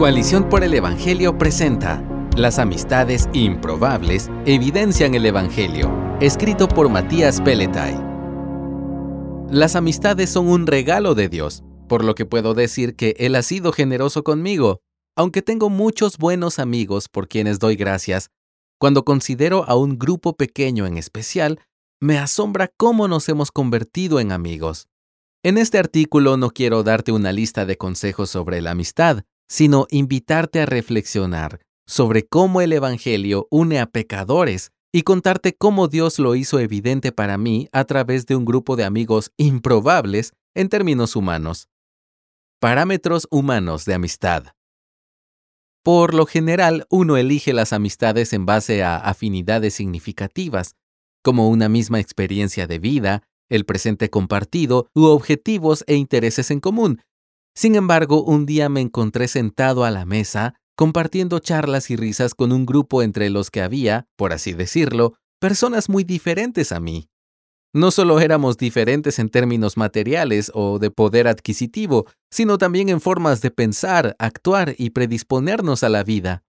Coalición por el Evangelio presenta Las amistades improbables evidencian el Evangelio, escrito por Matías Peletay. Las amistades son un regalo de Dios, por lo que puedo decir que Él ha sido generoso conmigo. Aunque tengo muchos buenos amigos por quienes doy gracias, cuando considero a un grupo pequeño en especial, me asombra cómo nos hemos convertido en amigos. En este artículo no quiero darte una lista de consejos sobre la amistad, sino invitarte a reflexionar sobre cómo el Evangelio une a pecadores y contarte cómo Dios lo hizo evidente para mí a través de un grupo de amigos improbables en términos humanos. Parámetros humanos de amistad. Por lo general, uno elige las amistades en base a afinidades significativas, como una misma experiencia de vida, el presente compartido u objetivos e intereses en común, sin embargo, un día me encontré sentado a la mesa, compartiendo charlas y risas con un grupo entre los que había, por así decirlo, personas muy diferentes a mí. No solo éramos diferentes en términos materiales o de poder adquisitivo, sino también en formas de pensar, actuar y predisponernos a la vida.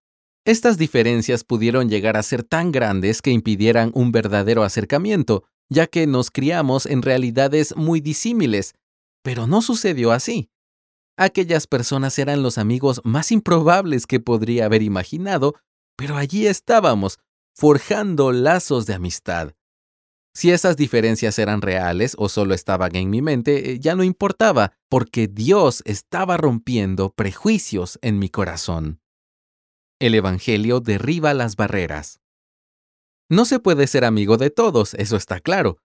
Estas diferencias pudieron llegar a ser tan grandes que impidieran un verdadero acercamiento, ya que nos criamos en realidades muy disímiles. Pero no sucedió así. Aquellas personas eran los amigos más improbables que podría haber imaginado, pero allí estábamos, forjando lazos de amistad. Si esas diferencias eran reales o solo estaban en mi mente, eh, ya no importaba, porque Dios estaba rompiendo prejuicios en mi corazón. El Evangelio derriba las barreras. No se puede ser amigo de todos, eso está claro,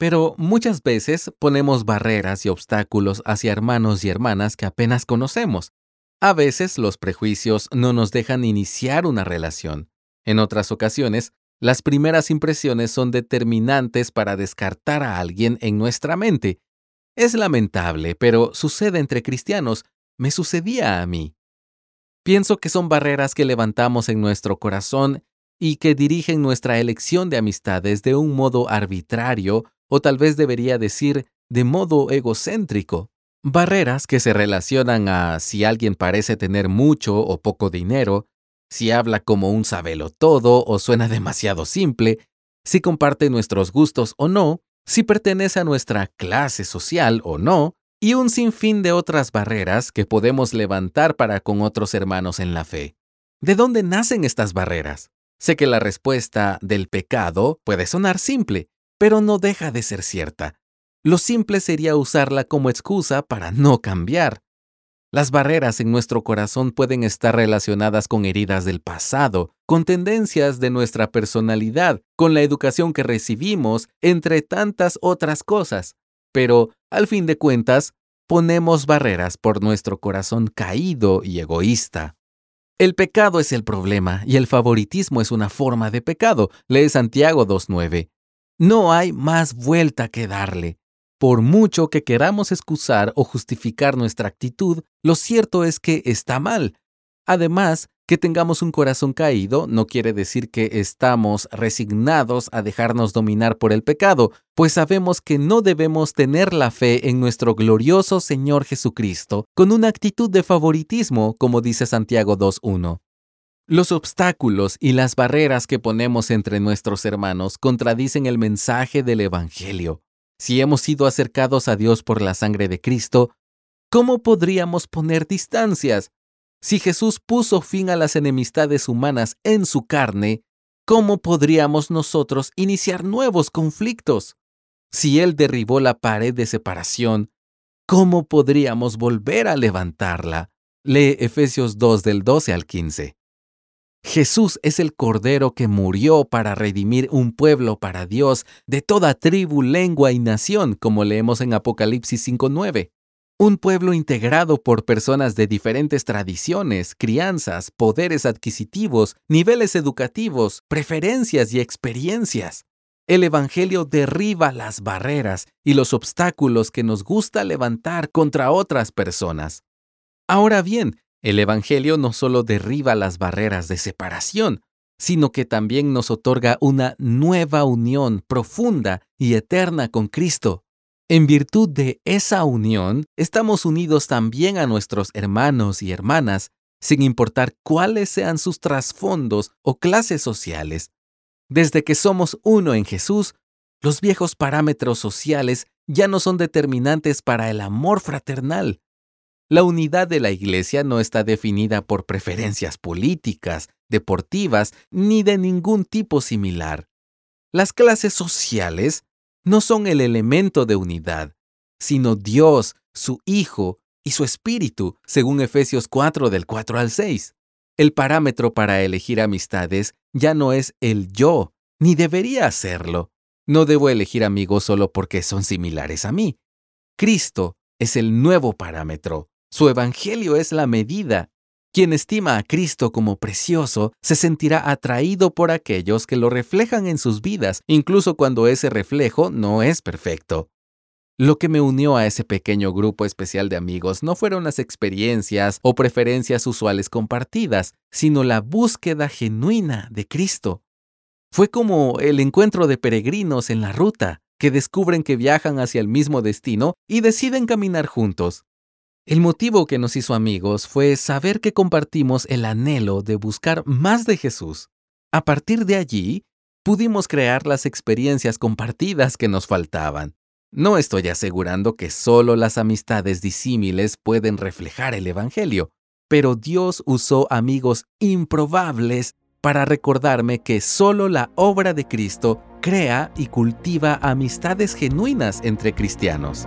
pero muchas veces ponemos barreras y obstáculos hacia hermanos y hermanas que apenas conocemos. A veces los prejuicios no nos dejan iniciar una relación. En otras ocasiones, las primeras impresiones son determinantes para descartar a alguien en nuestra mente. Es lamentable, pero sucede entre cristianos. Me sucedía a mí. Pienso que son barreras que levantamos en nuestro corazón y que dirigen nuestra elección de amistades de un modo arbitrario o tal vez debería decir de modo egocéntrico. Barreras que se relacionan a si alguien parece tener mucho o poco dinero, si habla como un sabelo todo o suena demasiado simple, si comparte nuestros gustos o no, si pertenece a nuestra clase social o no, y un sinfín de otras barreras que podemos levantar para con otros hermanos en la fe. ¿De dónde nacen estas barreras? Sé que la respuesta del pecado puede sonar simple, pero no deja de ser cierta. Lo simple sería usarla como excusa para no cambiar. Las barreras en nuestro corazón pueden estar relacionadas con heridas del pasado, con tendencias de nuestra personalidad, con la educación que recibimos, entre tantas otras cosas. Pero, al fin de cuentas, ponemos barreras por nuestro corazón caído y egoísta. El pecado es el problema y el favoritismo es una forma de pecado, lee Santiago 2.9. No hay más vuelta que darle. Por mucho que queramos excusar o justificar nuestra actitud, lo cierto es que está mal. Además, que tengamos un corazón caído no quiere decir que estamos resignados a dejarnos dominar por el pecado, pues sabemos que no debemos tener la fe en nuestro glorioso Señor Jesucristo con una actitud de favoritismo, como dice Santiago 2.1. Los obstáculos y las barreras que ponemos entre nuestros hermanos contradicen el mensaje del Evangelio. Si hemos sido acercados a Dios por la sangre de Cristo, ¿cómo podríamos poner distancias? Si Jesús puso fin a las enemistades humanas en su carne, ¿cómo podríamos nosotros iniciar nuevos conflictos? Si Él derribó la pared de separación, ¿cómo podríamos volver a levantarla? Lee Efesios 2 del 12 al 15. Jesús es el Cordero que murió para redimir un pueblo para Dios de toda tribu, lengua y nación, como leemos en Apocalipsis 5.9. Un pueblo integrado por personas de diferentes tradiciones, crianzas, poderes adquisitivos, niveles educativos, preferencias y experiencias. El Evangelio derriba las barreras y los obstáculos que nos gusta levantar contra otras personas. Ahora bien, el Evangelio no solo derriba las barreras de separación, sino que también nos otorga una nueva unión profunda y eterna con Cristo. En virtud de esa unión, estamos unidos también a nuestros hermanos y hermanas sin importar cuáles sean sus trasfondos o clases sociales. Desde que somos uno en Jesús, los viejos parámetros sociales ya no son determinantes para el amor fraternal. La unidad de la Iglesia no está definida por preferencias políticas, deportivas, ni de ningún tipo similar. Las clases sociales no son el elemento de unidad, sino Dios, su Hijo y su Espíritu, según Efesios 4 del 4 al 6. El parámetro para elegir amistades ya no es el yo, ni debería serlo. No debo elegir amigos solo porque son similares a mí. Cristo es el nuevo parámetro. Su Evangelio es la medida. Quien estima a Cristo como precioso se sentirá atraído por aquellos que lo reflejan en sus vidas, incluso cuando ese reflejo no es perfecto. Lo que me unió a ese pequeño grupo especial de amigos no fueron las experiencias o preferencias usuales compartidas, sino la búsqueda genuina de Cristo. Fue como el encuentro de peregrinos en la ruta, que descubren que viajan hacia el mismo destino y deciden caminar juntos. El motivo que nos hizo amigos fue saber que compartimos el anhelo de buscar más de Jesús. A partir de allí, pudimos crear las experiencias compartidas que nos faltaban. No estoy asegurando que solo las amistades disímiles pueden reflejar el Evangelio, pero Dios usó amigos improbables para recordarme que solo la obra de Cristo crea y cultiva amistades genuinas entre cristianos.